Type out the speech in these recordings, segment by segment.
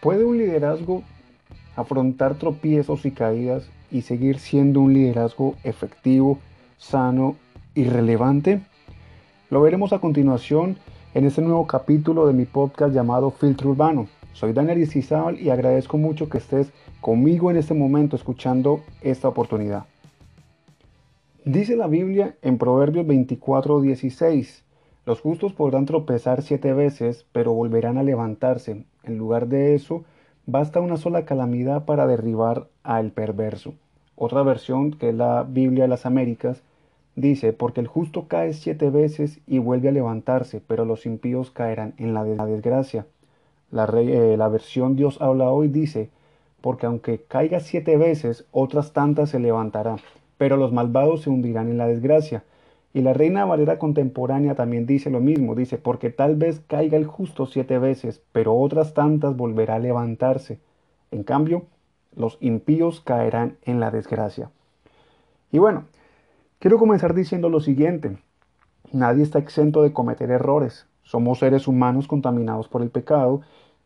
¿Puede un liderazgo afrontar tropiezos y caídas y seguir siendo un liderazgo efectivo, sano y relevante? Lo veremos a continuación en este nuevo capítulo de mi podcast llamado Filtro Urbano. Soy Daniel Isizabal y agradezco mucho que estés conmigo en este momento escuchando esta oportunidad. Dice la Biblia en Proverbios 24:16, los justos podrán tropezar siete veces, pero volverán a levantarse. En lugar de eso, basta una sola calamidad para derribar al perverso. Otra versión, que es la Biblia de las Américas, dice, porque el justo cae siete veces y vuelve a levantarse, pero los impíos caerán en la, desgracia. La, eh, la versión Dios habla hoy dice, porque aunque caiga siete veces, otras tantas se levantará pero los malvados se hundirán en la desgracia. Y la Reina Valera contemporánea también dice lo mismo, dice, porque tal vez caiga el justo siete veces, pero otras tantas volverá a levantarse. En cambio, los impíos caerán en la desgracia. Y bueno, quiero comenzar diciendo lo siguiente. Nadie está exento de cometer errores. Somos seres humanos contaminados por el pecado,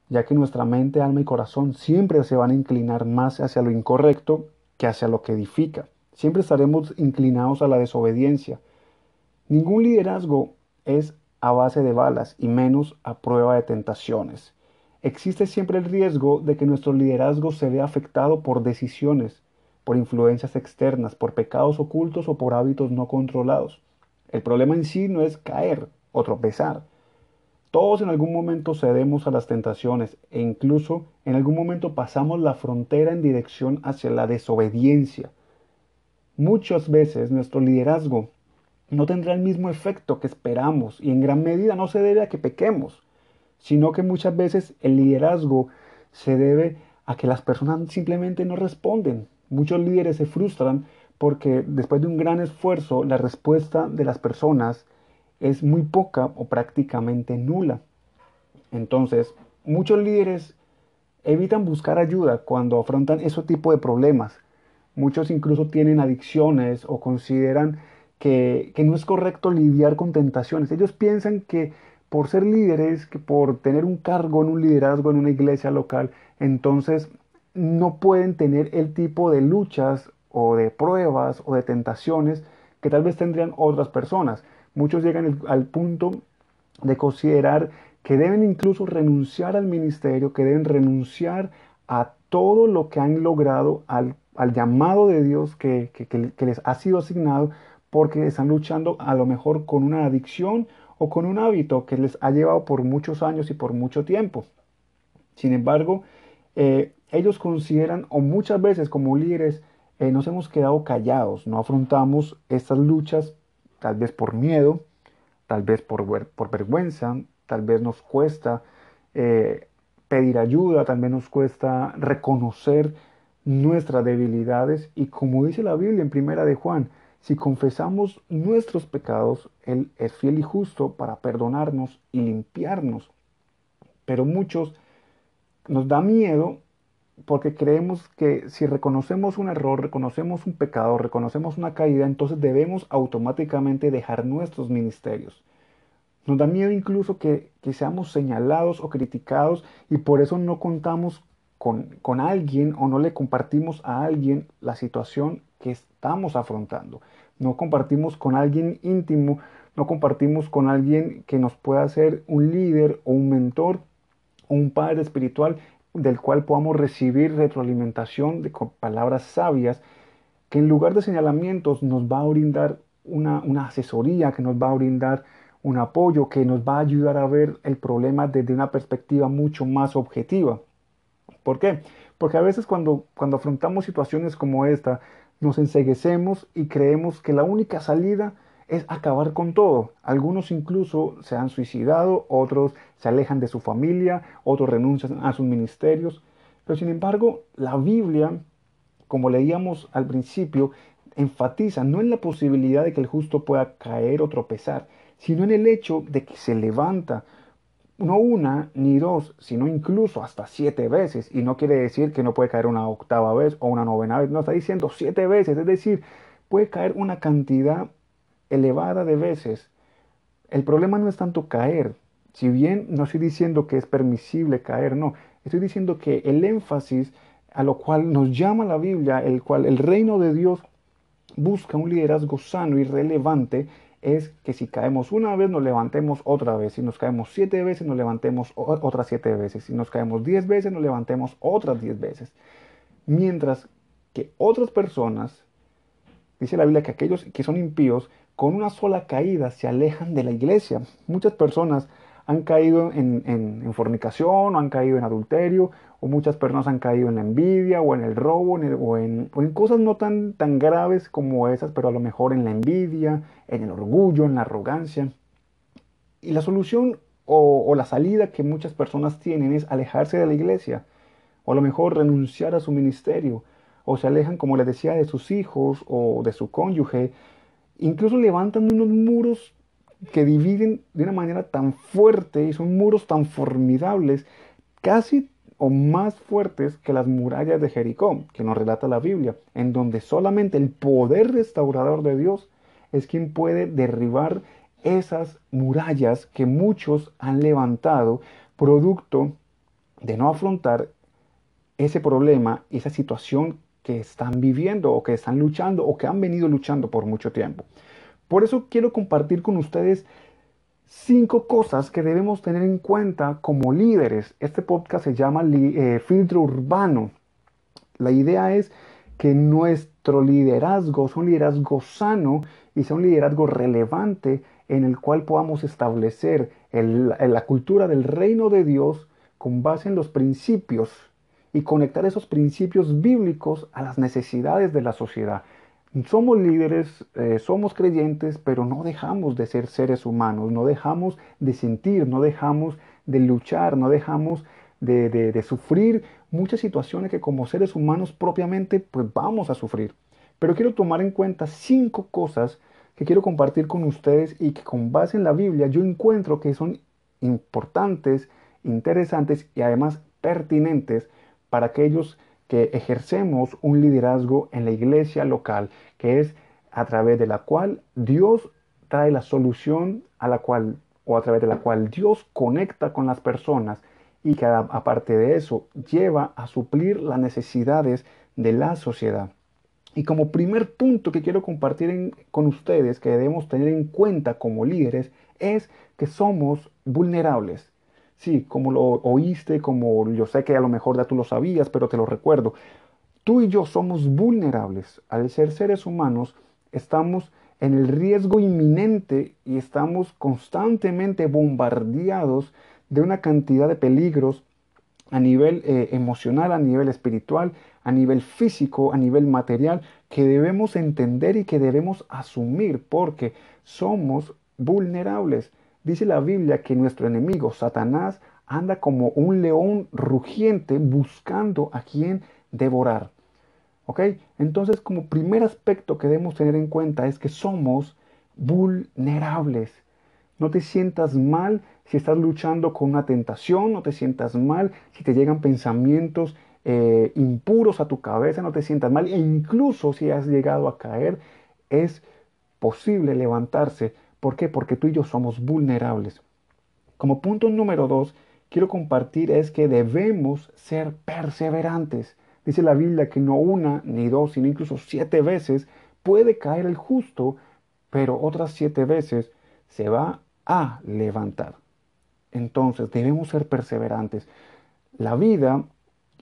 ya que nuestra mente, alma y corazón siempre se van a inclinar más hacia lo incorrecto que hacia lo que edifica. Siempre estaremos inclinados a la desobediencia. Ningún liderazgo es a base de balas y menos a prueba de tentaciones. Existe siempre el riesgo de que nuestro liderazgo se vea afectado por decisiones, por influencias externas, por pecados ocultos o por hábitos no controlados. El problema en sí no es caer o tropezar. Todos en algún momento cedemos a las tentaciones e incluso en algún momento pasamos la frontera en dirección hacia la desobediencia. Muchas veces nuestro liderazgo no tendrá el mismo efecto que esperamos y en gran medida no se debe a que pequemos, sino que muchas veces el liderazgo se debe a que las personas simplemente no responden. Muchos líderes se frustran porque después de un gran esfuerzo la respuesta de las personas es muy poca o prácticamente nula. Entonces, muchos líderes evitan buscar ayuda cuando afrontan ese tipo de problemas Muchos incluso tienen adicciones o consideran que, no es correcto lidiar con tentaciones. Ellos piensan que por ser líderes, que por tener un cargo en un liderazgo en una iglesia local, entonces no pueden tener el tipo de luchas o de pruebas o de tentaciones que tal vez tendrían otras personas. Muchos llegan al punto de considerar que deben incluso renunciar al ministerio, que deben renunciar a todo lo que han logrado al al llamado de Dios que, les ha sido asignado porque están luchando a lo mejor con una adicción o con un hábito que les ha llevado por muchos años y por mucho tiempo. Sin embargo, eh, ellos consideran, o muchas veces como líderes, eh, nos hemos quedado callados, no afrontamos estas luchas, tal vez por miedo, tal vez por, por vergüenza, tal vez nos cuesta eh, pedir ayuda, tal vez nos cuesta reconocer nuestras debilidades y como dice la Biblia en primera de Juan, si confesamos nuestros pecados, Él es fiel y justo para perdonarnos y limpiarnos. Pero muchos nos da miedo porque creemos que si reconocemos un error, reconocemos un pecado, reconocemos una caída, entonces debemos automáticamente dejar nuestros ministerios. Nos da miedo incluso que, que seamos señalados o criticados y por eso no contamos con, alguien o no le compartimos a alguien la situación que estamos afrontando. No compartimos con alguien íntimo, no compartimos con alguien que nos pueda ser un líder o un mentor o un padre espiritual del cual podamos recibir retroalimentación de palabras sabias que en lugar de señalamientos nos va a brindar una, una asesoría, que nos va a brindar un apoyo, que nos va a ayudar a ver el problema desde una perspectiva mucho más objetiva. ¿Por qué? Porque a veces cuando, cuando afrontamos situaciones como esta, nos enseguecemos y creemos que la única salida es acabar con todo. Algunos incluso se han suicidado, otros se alejan de su familia, otros renuncian a sus ministerios. Pero sin embargo, la Biblia, como leíamos al principio, enfatiza no en la posibilidad de que el justo pueda caer o tropezar, sino en el hecho de que se levanta, no una ni dos, sino incluso hasta siete veces. Y no quiere decir que no puede caer una octava vez o una novena vez, no está diciendo siete veces, es decir, puede caer una cantidad elevada de veces. El problema no es tanto caer, si bien no estoy diciendo que es permisible caer, no, Estoy diciendo que el énfasis a lo cual nos llama la Biblia, el cual el reino de Dios busca un liderazgo sano y relevante, es que si caemos una vez nos levantemos otra vez, si nos caemos siete veces nos levantemos otras siete veces, si nos caemos diez veces nos levantemos otras diez veces. Mientras que otras personas, dice la Biblia que aquellos que son impíos, con una sola caída se alejan de la iglesia. Muchas personas han caído en, fornicación, o han caído en adulterio, o muchas personas han caído en la envidia, o en el robo, o, en, cosas no tan, tan graves como esas, pero a lo mejor en la envidia, en el orgullo, en la arrogancia. Y la solución o, o la salida que muchas personas tienen es alejarse de la iglesia, o a lo mejor renunciar a su ministerio, o se alejan, como les decía, de sus hijos o de su cónyuge, incluso levantan unos muros que dividen de una manera tan fuerte y son muros tan formidables, casi o más fuertes que las murallas de Jericó, que nos relata la Biblia, en donde solamente el poder restaurador de Dios es quien puede derribar esas murallas que muchos han levantado producto de no afrontar ese problema, esa situación que están viviendo o que están luchando o que han venido luchando por mucho tiempo. Por eso quiero compartir con ustedes cinco cosas que debemos tener en cuenta como líderes. Este podcast se llama eh, Filtro Urbano. La idea es que nuestro liderazgo sea un liderazgo sano y sea un liderazgo relevante en el cual podamos establecer la cultura del reino de Dios con base en los principios y conectar esos principios bíblicos a las necesidades de la sociedad. Somos líderes, eh, somos creyentes, pero no dejamos de ser seres humanos, no dejamos de sentir, no dejamos de luchar, no dejamos de, sufrir muchas situaciones que como seres humanos propiamente pues vamos a sufrir. Pero quiero tomar en cuenta cinco cosas que quiero compartir con ustedes y que con base en la Biblia yo encuentro que son importantes, interesantes y además pertinentes para aquellos que ejercemos un liderazgo en la iglesia local, que es a través de la cual Dios trae la solución a la cual o a través de la cual Dios conecta con las personas y que aparte de eso lleva a suplir las necesidades de la sociedad. Y como primer punto que quiero compartir con ustedes que debemos tener en cuenta como líderes es que somos vulnerables. Sí, como lo oíste, como yo sé que a lo mejor ya tú lo sabías, pero te lo recuerdo. Tú y yo somos vulnerables. Al ser seres humanos, estamos en el riesgo inminente y estamos constantemente bombardeados de una cantidad de peligros a nivel eh, emocional, a nivel espiritual, a nivel físico, a nivel material, que debemos entender y que debemos asumir porque somos vulnerables. Dice la Biblia que nuestro enemigo, Satanás, anda como un león rugiente buscando a quien devorar. ¿Ok? Entonces, como primer aspecto que debemos tener en cuenta es que somos vulnerables. No te sientas mal si estás luchando con una tentación, no te sientas mal si te llegan pensamientos eh, impuros a tu cabeza, no te sientas mal. E incluso si has llegado a caer, es posible levantarse ¿Por qué? Porque tú y yo somos vulnerables. Como punto número dos, quiero compartir es que debemos ser perseverantes. Dice la Biblia que no una ni dos, sino incluso siete veces puede caer el justo, pero otras siete veces se va a levantar. Entonces debemos ser perseverantes. La vida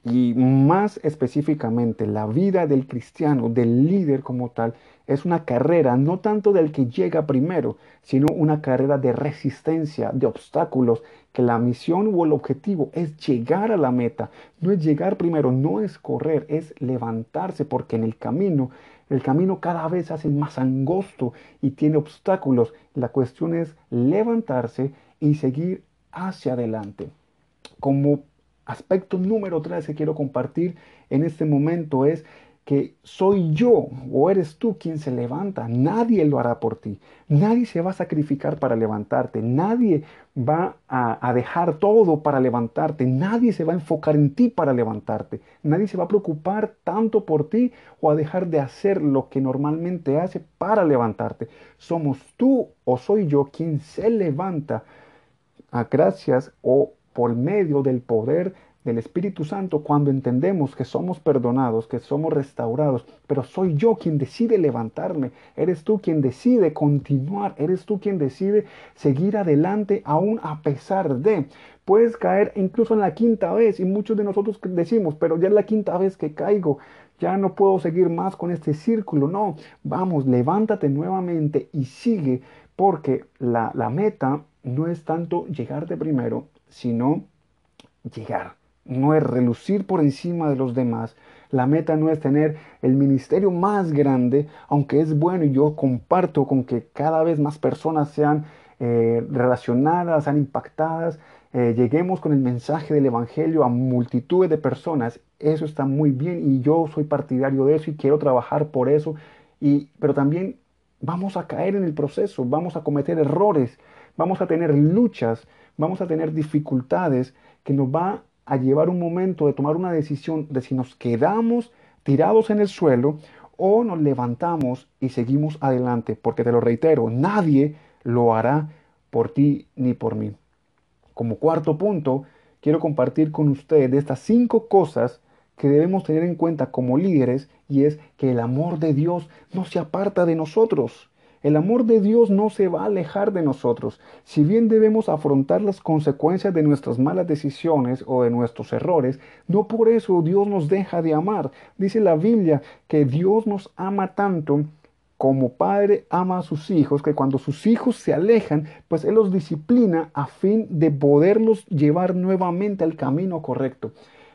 y más específicamente la vida del cristiano, del líder como tal, es una carrera no tanto del que llega primero, sino una carrera de resistencia, de obstáculos, que la misión o el objetivo es llegar a la meta, no es llegar primero, no es correr, es levantarse, porque en el camino, el camino cada vez hace más angosto y tiene obstáculos. La cuestión es levantarse y seguir hacia adelante. Como aspecto número tres que quiero compartir en este momento es que soy yo o eres tú quien se levanta. Nadie lo hará por ti. Nadie se va a sacrificar para levantarte. Nadie va a, dejar todo para levantarte. Nadie se va a enfocar en ti para levantarte. Nadie se va a preocupar tanto por ti o a dejar de hacer lo que normalmente hace para levantarte. Somos tú o soy yo quien se levanta a gracias o por medio del poder del Espíritu Santo cuando entendemos que somos perdonados, que somos restaurados, pero soy yo quien decide levantarme, eres tú quien decide continuar, eres tú quien decide seguir adelante aún a pesar de. Puedes caer incluso en la quinta vez y muchos de nosotros decimos, pero ya es la quinta vez que caigo, ya no puedo seguir más con este círculo. No, vamos, levántate nuevamente y sigue porque la, la meta no es tanto llegar de primero, sino llegar no es relucir por encima de los demás. La meta no es tener el ministerio más grande, aunque es bueno y yo comparto con que cada vez más personas sean eh, relacionadas, sean impactadas, eh, lleguemos con el mensaje del Evangelio a multitudes de personas. Eso está muy bien y yo soy partidario de eso y quiero trabajar por eso. Y, pero también vamos a caer en el proceso, vamos a cometer errores, vamos a tener luchas, vamos a tener dificultades que nos va a llevar un momento de tomar una decisión de si nos quedamos tirados en el suelo o nos levantamos y seguimos adelante, porque te lo reitero, nadie lo hará por ti ni por mí. Como cuarto punto, quiero compartir con ustedes estas cinco cosas que debemos tener en cuenta como líderes y es que el amor de Dios no se aparta de nosotros. El amor de Dios no se va a alejar de nosotros. Si bien debemos afrontar las consecuencias de nuestras malas decisiones o de nuestros errores, no por eso Dios nos deja de amar. Dice la Biblia que Dios nos ama tanto como padre ama a sus hijos, que cuando sus hijos se alejan, pues Él los disciplina a fin de poderlos llevar nuevamente al camino correcto.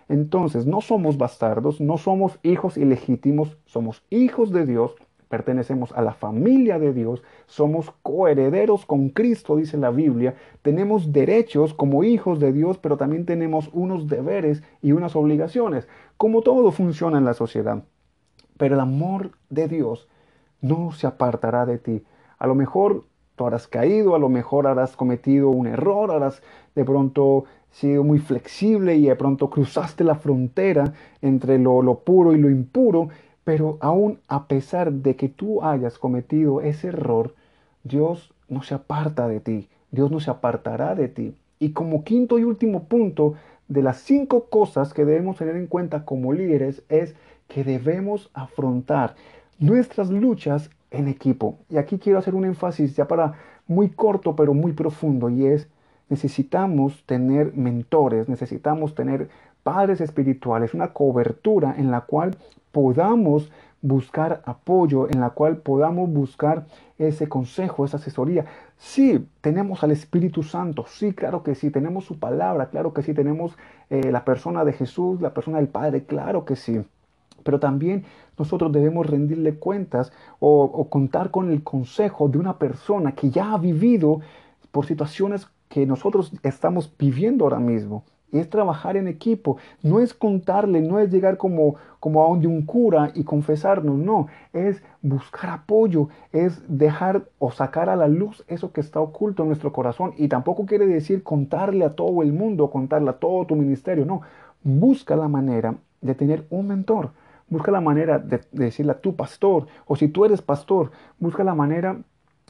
Entonces, no somos bastardos, no somos hijos ilegítimos, somos hijos de Dios pertenecemos a la familia de Dios, somos coherederos con Cristo, dice la Biblia, tenemos derechos como hijos de Dios, pero también tenemos unos deberes y unas obligaciones, como todo funciona en la sociedad. Pero el amor de Dios no se apartará de ti. A lo mejor tú habrás caído, a lo mejor habrás cometido un error, habrás de pronto sido muy flexible y de pronto cruzaste la frontera entre lo, lo puro y lo impuro pero aún a pesar de que tú hayas cometido ese error, Dios no se aparta de ti, Dios no se apartará de ti. Y como quinto y último punto de las cinco cosas que debemos tener en cuenta como líderes es que debemos afrontar nuestras luchas en equipo. Y aquí quiero hacer un énfasis ya para muy corto pero muy profundo y es necesitamos tener mentores, necesitamos tener padres espirituales, una cobertura en la cual podamos buscar apoyo, en la cual podamos buscar ese consejo, esa asesoría. Sí, tenemos al Espíritu Santo, sí, claro que sí, tenemos su palabra, claro que sí, tenemos eh, la persona de Jesús, la persona del Padre, claro que sí. Pero también nosotros debemos rendirle cuentas o, o contar con el consejo de una persona que ya ha vivido por situaciones que nosotros estamos viviendo ahora mismo es trabajar en equipo, no es contarle, no es llegar como, como a donde un cura y confesarnos, no, es buscar apoyo, es dejar o sacar a la luz eso que está oculto en nuestro corazón. Y tampoco quiere decir contarle a todo el mundo, contarle a todo tu ministerio, no, busca la manera de tener un mentor, busca la manera de, decirle a tu pastor o si tú eres pastor, busca la manera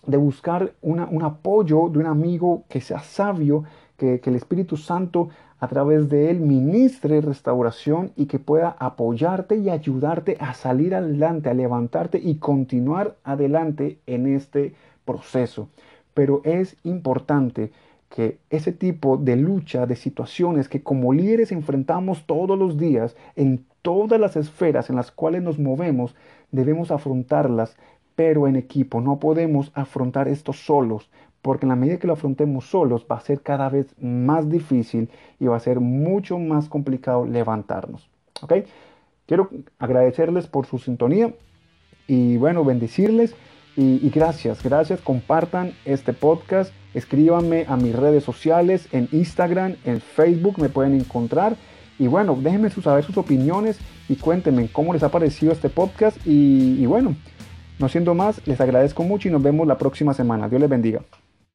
de buscar un apoyo de un amigo que sea sabio, que, el Espíritu Santo a través de él ministre restauración y que pueda apoyarte y ayudarte a salir adelante, a levantarte y continuar adelante en este proceso. Pero es importante que ese tipo de lucha, de situaciones que como líderes enfrentamos todos los días en todas las esferas en las cuales nos movemos, debemos afrontarlas, pero en equipo. No podemos afrontar esto solos porque en la medida que lo afrontemos solos va a ser cada vez más difícil y va a ser mucho más complicado levantarnos. ¿ok? Quiero agradecerles por su sintonía y bueno, bendecirles y, gracias, gracias, compartan este podcast, escríbanme a mis redes sociales, en Instagram, en Facebook me pueden encontrar y bueno, déjenme saber sus opiniones y cuéntenme cómo les ha parecido este podcast y, y bueno, no siendo más, les agradezco mucho y nos vemos la próxima semana. Dios les bendiga.